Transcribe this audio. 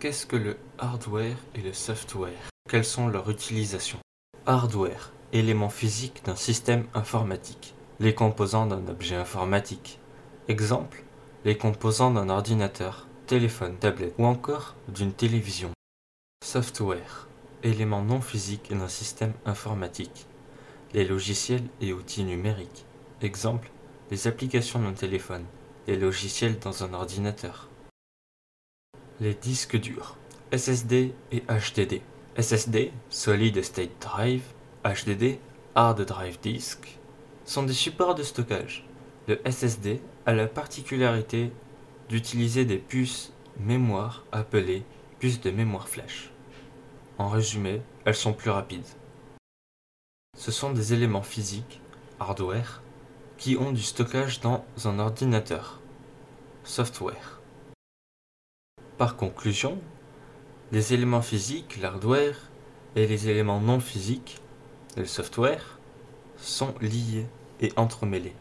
Qu'est-ce que le hardware et le software? Quelles sont leurs utilisations? Hardware, élément physique d'un système informatique. Les composants d'un objet informatique. Exemple, les composants d'un ordinateur, téléphone, tablette ou encore d'une télévision. Software, élément non physique d'un système informatique. Les logiciels et outils numériques. Exemple, les applications d'un téléphone, les logiciels dans un ordinateur. Les disques durs, SSD et HDD. SSD, Solid State Drive, HDD, Hard Drive Disk, sont des supports de stockage. Le SSD a la particularité d'utiliser des puces mémoire appelées puces de mémoire flash. En résumé, elles sont plus rapides. Ce sont des éléments physiques, hardware, qui ont du stockage dans un ordinateur, software. Par conclusion, les éléments physiques, l'hardware, et les éléments non physiques, le software, sont liés et entremêlés.